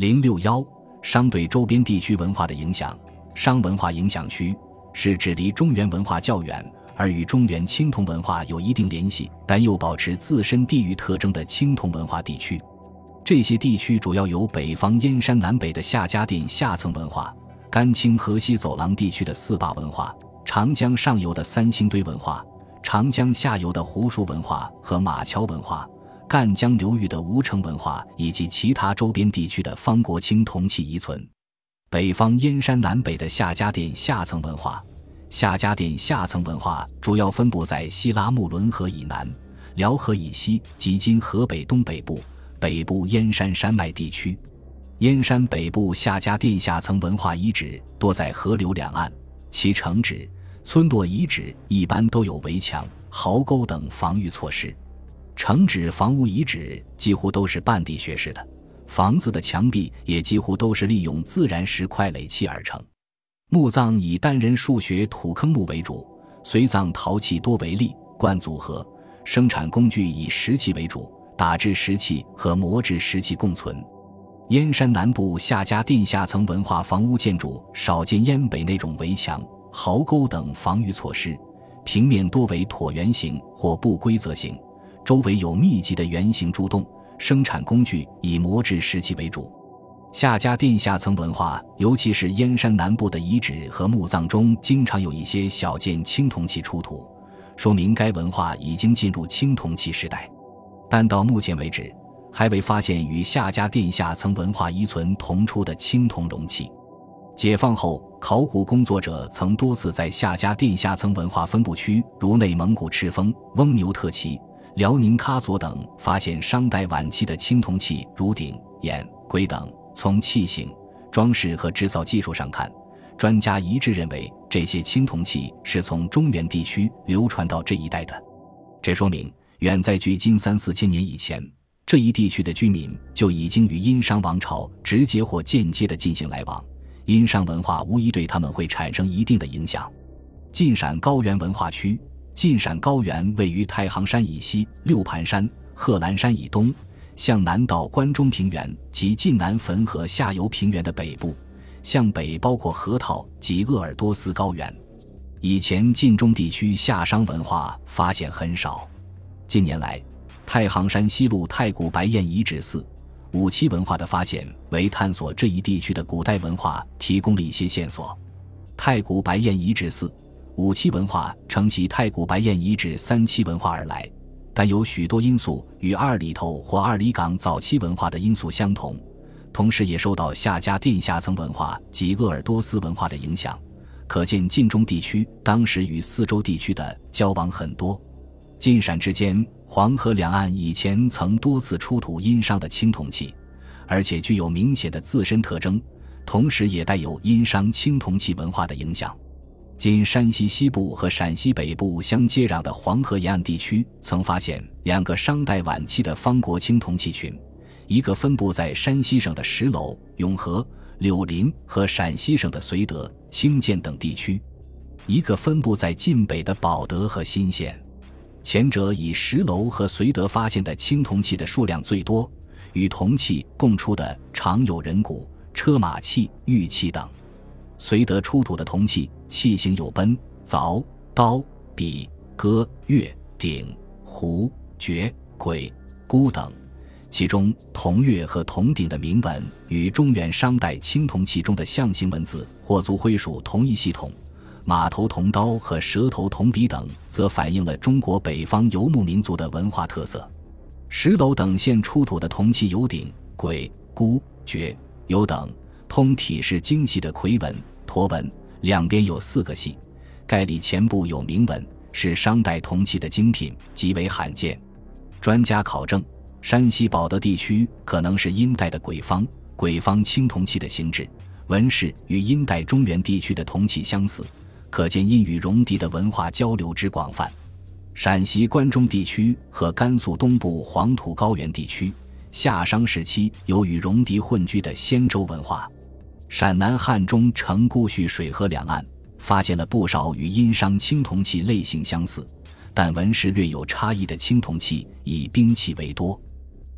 零六幺，商对周边地区文化的影响。商文化影响区是指离中原文化较远，而与中原青铜文化有一定联系，但又保持自身地域特征的青铜文化地区。这些地区主要有北方燕山南北的夏家店下层文化，甘青河西走廊地区的四坝文化，长江上游的三星堆文化，长江下游的湖墅文化和马桥文化。赣江流域的吴城文化以及其他周边地区的方国青铜器遗存，北方燕山南北的夏家店下层文化，夏家店下层文化主要分布在西拉木伦河以南、辽河以西及今河北东北部、北部燕山山脉地区。燕山北部夏家店下层文化遗址多在河流两岸，其城址、村落遗址一般都有围墙、壕沟等防御措施。城址房屋遗址几乎都是半地穴式的，房子的墙壁也几乎都是利用自然石块垒砌而成。墓葬以单人竖穴土坑墓为主，随葬陶器多为立冠组合。生产工具以石器为主，打制石器和磨制石器共存。燕山南部夏家店下层文化房屋建筑少见燕北那种围墙、壕沟等防御措施，平面多为椭圆形或不规则形。周围有密集的圆形柱洞，生产工具以磨制石器为主。夏家店下层文化，尤其是燕山南部的遗址和墓葬中，经常有一些小件青铜器出土，说明该文化已经进入青铜器时代。但到目前为止，还未发现与夏家店下层文化遗存同出的青铜容器。解放后，考古工作者曾多次在夏家店下层文化分布区，如内蒙古赤峰、翁牛特旗。辽宁喀左等发现商代晚期的青铜器，如鼎、眼、龟等。从器型、装饰和制造技术上看，专家一致认为这些青铜器是从中原地区流传到这一带的。这说明，远在距今三四千年以前，这一地区的居民就已经与殷商王朝直接或间接地进行来往。殷商文化无疑对他们会产生一定的影响。晋陕高原文化区。晋陕高原位于太行山以西、六盘山、贺兰山以东，向南到关中平原及晋南汾河下游平原的北部，向北包括河套及鄂尔多斯高原。以前晋中地区夏商文化发现很少，近年来，太行山西麓太古白堰遗址寺、五七文化的发现，为探索这一地区的古代文化提供了一些线索。太古白堰遗址寺。五七文化承袭太古白堰遗址三期文化而来，但有许多因素与二里头或二里岗早期文化的因素相同，同时也受到夏家店下层文化及鄂尔多斯文化的影响。可见晋中地区当时与四周地区的交往很多。晋陕之间，黄河两岸以前曾多次出土殷商的青铜器，而且具有明显的自身特征，同时也带有殷商青铜器文化的影响。今山西西部和陕西北部相接壤的黄河沿岸地区，曾发现两个商代晚期的方国青铜器群，一个分布在山西省的石楼、永和、柳林和陕西省的绥德、清涧等地区，一个分布在晋北的保德和新县。前者以石楼和绥德发现的青铜器的数量最多，与铜器共出的常有人骨、车马器、玉器等。绥德出土的铜器器型有奔、凿、刀、笔、戈、钺、鼎、壶、爵、簋、箍等，其中铜钺和铜鼎的铭文与中原商代青铜器中的象形文字或族徽属同一系统。马头铜刀和蛇头铜笔等，则反映了中国北方游牧民族的文化特色。石楼等现出土的铜器有鼎、簋、箍、爵、有等。通体是精细的夔纹、驼纹，两边有四个系，盖里前部有铭文，是商代铜器的精品，极为罕见。专家考证，山西保德地区可能是殷代的鬼方，鬼方青铜器的形制、纹饰与殷代中原地区的铜器相似，可见殷与戎狄的文化交流之广泛。陕西关中地区和甘肃东部黄土高原地区，夏商时期有与戎狄混居的先周文化。陕南汉中城固戌水河两岸发现了不少与殷商青铜器类型相似，但纹饰略有差异的青铜器，以兵器为多。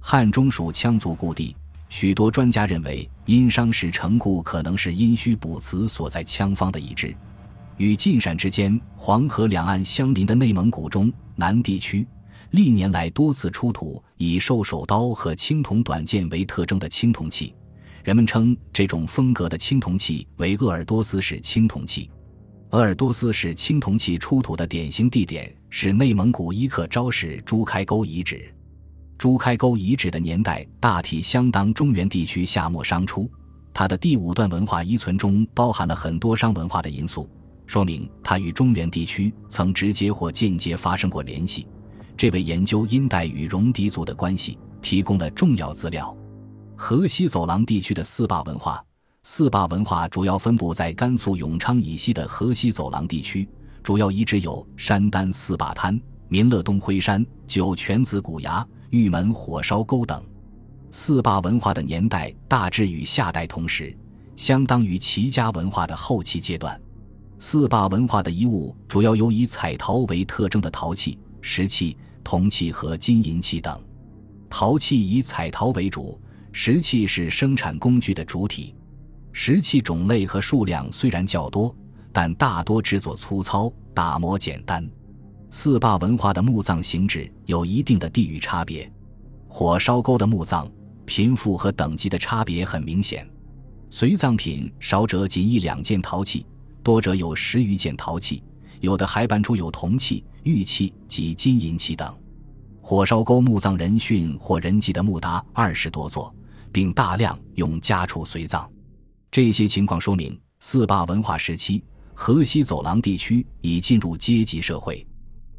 汉中属羌族故地，许多专家认为，殷商时城固可能是殷墟卜辞所在羌方的遗址。与晋陕之间、黄河两岸相邻的内蒙古中南地区，历年来多次出土以兽首刀和青铜短剑为特征的青铜器。人们称这种风格的青铜器为鄂尔多斯式青铜器。鄂尔多斯式青铜器出土的典型地点是内蒙古伊克昭市朱开沟遗址。朱开沟遗址的年代大体相当中原地区夏末商初，它的第五段文化遗存中包含了很多商文化的因素，说明它与中原地区曾直接或间接发生过联系，这为研究殷代与戎狄族的关系提供了重要资料。河西走廊地区的四坝文化，四坝文化主要分布在甘肃永昌以西的河西走廊地区，主要遗址有山丹四坝滩、民乐东灰山、酒泉子古崖。玉门火烧沟等，四坝文化的年代大致与夏代同时，相当于齐家文化的后期阶段。四坝文化的遗物主要有以彩陶为特征的陶器、石器、铜器和金银器等。陶器以彩陶为主，石器是生产工具的主体。石器种类和数量虽然较多，但大多制作粗糙，打磨简单。四坝文化的墓葬形制有一定的地域差别，火烧沟的墓葬贫富和等级的差别很明显，随葬品少者仅一两件陶器，多者有十余件陶器，有的还搬出有铜器、玉器及金银器等。火烧沟墓葬人殉或人祭的墓达二十多座，并大量用家畜随葬，这些情况说明四坝文化时期河西走廊地区已进入阶级社会。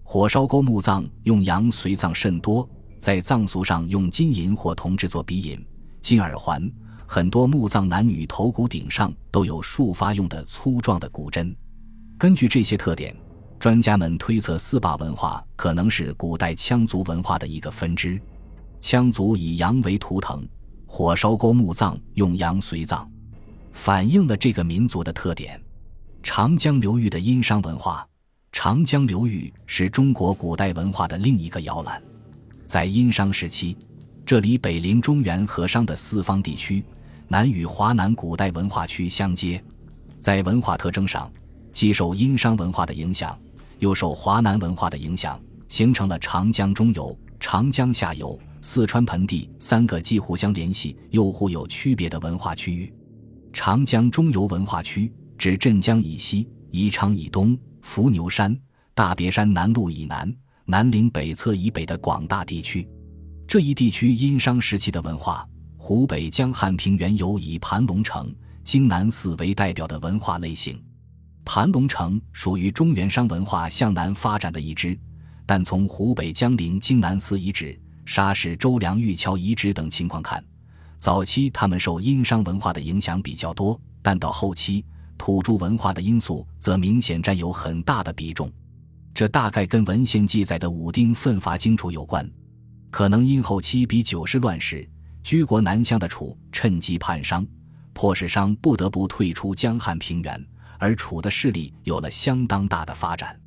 火烧沟墓葬用羊随葬甚多，在葬俗上用金银或铜制作鼻引、金耳环。很多墓葬男女头骨顶上都有束发用的粗壮的骨针。根据这些特点，专家们推测四坝文化可能是古代羌族文化的一个分支。羌族以羊为图腾，火烧沟墓葬用羊随葬，反映了这个民族的特点。长江流域的殷商文化。长江流域是中国古代文化的另一个摇篮，在殷商时期，这里北临中原和商的四方地区，南与华南古代文化区相接，在文化特征上，既受殷商文化的影响，又受华南文化的影响，形成了长江中游、长江下游、四川盆地三个既互相联系又互有区别的文化区域。长江中游文化区指镇江以西、宜昌以东。伏牛山、大别山南麓以南、南岭北侧以北的广大地区，这一地区殷商时期的文化，湖北江汉平原有以盘龙城、荆南寺为代表的文化类型。盘龙城属于中原商文化向南发展的一支，但从湖北江陵荆南寺遗址、沙市周梁玉桥遗址等情况看，早期他们受殷商文化的影响比较多，但到后期。土著文化的因素则明显占有很大的比重，这大概跟文献记载的武丁奋发荆楚有关。可能因后期比九世乱时居国南乡的楚趁机叛商，迫使商不得不退出江汉平原，而楚的势力有了相当大的发展。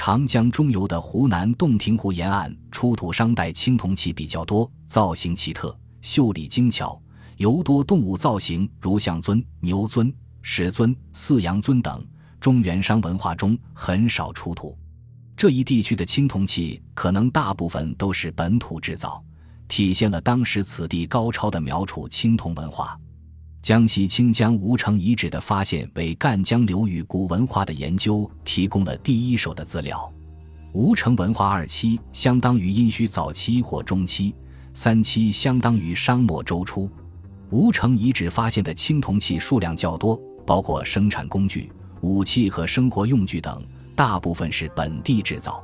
长江中游的湖南洞庭湖沿岸出土商代青铜器比较多，造型奇特，秀丽精巧，尤多动物造型，如象尊、牛尊。石尊、四羊尊等中原商文化中很少出土，这一地区的青铜器可能大部分都是本土制造，体现了当时此地高超的苗楚青铜文化。江西清江吴城遗址的发现，为赣江流域古文化的研究提供了第一手的资料。吴城文化二期相当于殷墟早期或中期，三期相当于商末周初。吴城遗址发现的青铜器数量较多。包括生产工具、武器和生活用具等，大部分是本地制造。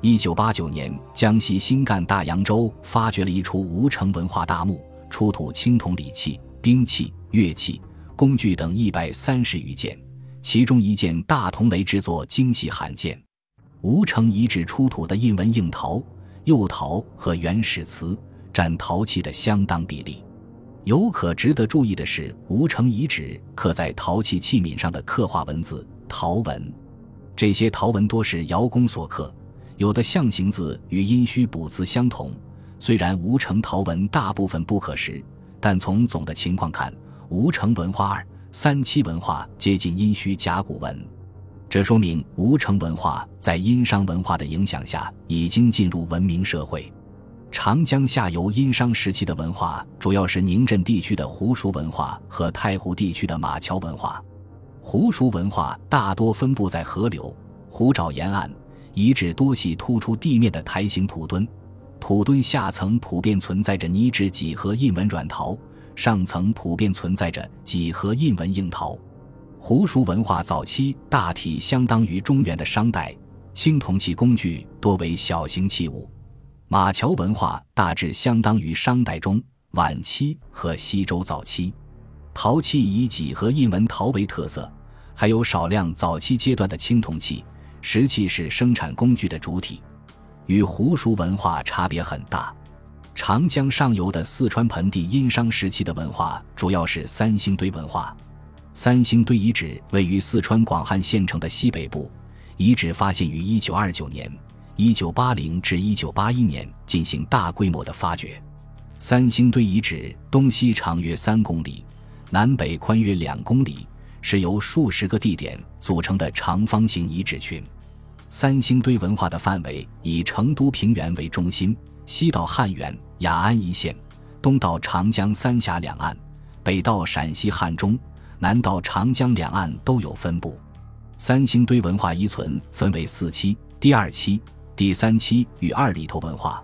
一九八九年，江西新干大洋洲发掘了一处吴城文化大墓，出土青铜礼器、兵器、乐器、工具等一百三十余件，其中一件大铜雷制作精细罕见。吴城遗址出土的印纹硬陶、釉陶和原始瓷占陶器的相当比例。有可值得注意的是，吴城遗址刻在陶器器皿上的刻画文字陶文，这些陶文多是窑工所刻，有的象形字与殷墟卜辞相同。虽然吴城陶文大部分不可识，但从总的情况看，吴城文化二三七文化接近殷墟甲骨文，这说明吴城文化在殷商文化的影响下已经进入文明社会。长江下游殷商时期的文化主要是宁镇地区的胡熟文化和太湖地区的马桥文化。胡熟文化大多分布在河流、湖沼沿岸，遗址多系突出地面的台形土墩，土墩下层普遍存在着泥质几何印纹软陶，上层普遍存在着几何印纹硬陶。胡蜀文化早期大体相当于中原的商代，青铜器工具多为小型器物。马桥文化大致相当于商代中晚期和西周早期，陶器以几何印纹陶为特色，还有少量早期阶段的青铜器，石器是生产工具的主体，与胡蜀文化差别很大。长江上游的四川盆地殷商时期的文化主要是三星堆文化，三星堆遗址位于四川广汉县城的西北部，遗址发现于一九二九年。一九八零至一九八一年进行大规模的发掘，三星堆遗址东西长约三公里，南北宽约两公里，是由数十个地点组成的长方形遗址群。三星堆文化的范围以成都平原为中心，西到汉源、雅安一线，东到长江三峡两岸，北到陕西汉中，南到长江两岸都有分布。三星堆文化遗存分为四期，第二期。第三期与二里头文化、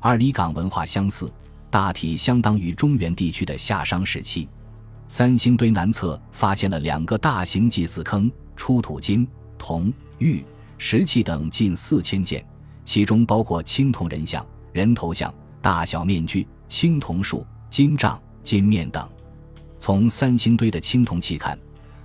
二里岗文化相似，大体相当于中原地区的夏商时期。三星堆南侧发现了两个大型祭祀坑，出土金、铜、玉、石器等近四千件，其中包括青铜人像、人头像、大小面具、青铜树、金杖、金面等。从三星堆的青铜器看，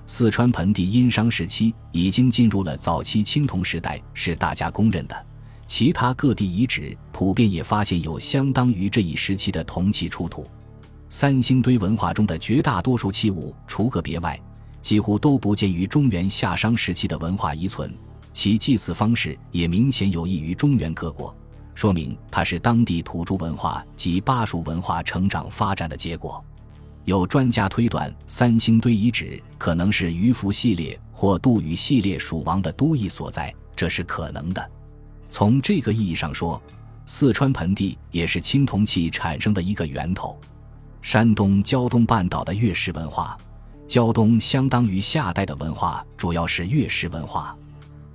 四川盆地殷商时期已经进入了早期青铜时代，是大家公认的。其他各地遗址普遍也发现有相当于这一时期的铜器出土。三星堆文化中的绝大多数器物，除个别外，几乎都不见于中原夏商时期的文化遗存。其祭祀方式也明显有异于中原各国，说明它是当地土著文化及巴蜀文化成长发展的结果。有专家推断，三星堆遗址可能是鱼凫系列或杜宇系列蜀王的都邑所在，这是可能的。从这个意义上说，四川盆地也是青铜器产生的一个源头。山东胶东半岛的月氏文化，胶东相当于夏代的文化，主要是月氏文化。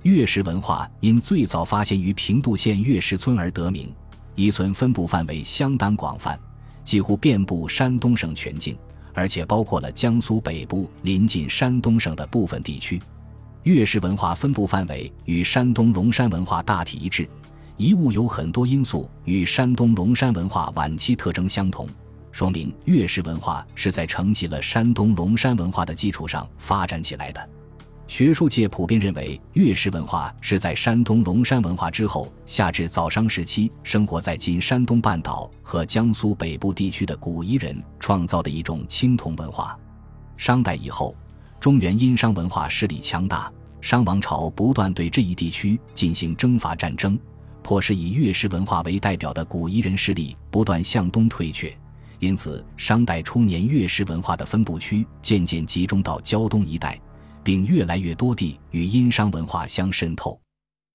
月石文化因最早发现于平度县月石村而得名，遗存分布范围相当广泛，几乎遍布山东省全境，而且包括了江苏北部临近山东省的部分地区。月石文化分布范围与山东龙山文化大体一致，遗物有很多因素与山东龙山文化晚期特征相同，说明月石文化是在承继了山东龙山文化的基础上发展起来的。学术界普遍认为，月氏文化是在山东龙山文化之后，夏至早商时期生活在今山东半岛和江苏北部地区的古夷人创造的一种青铜文化。商代以后。中原殷商文化势力强大，商王朝不断对这一地区进行征伐战争，迫使以月氏文化为代表的古夷人势力不断向东退却。因此，商代初年月氏文化的分布区渐渐集中到胶东一带，并越来越多地与殷商文化相渗透。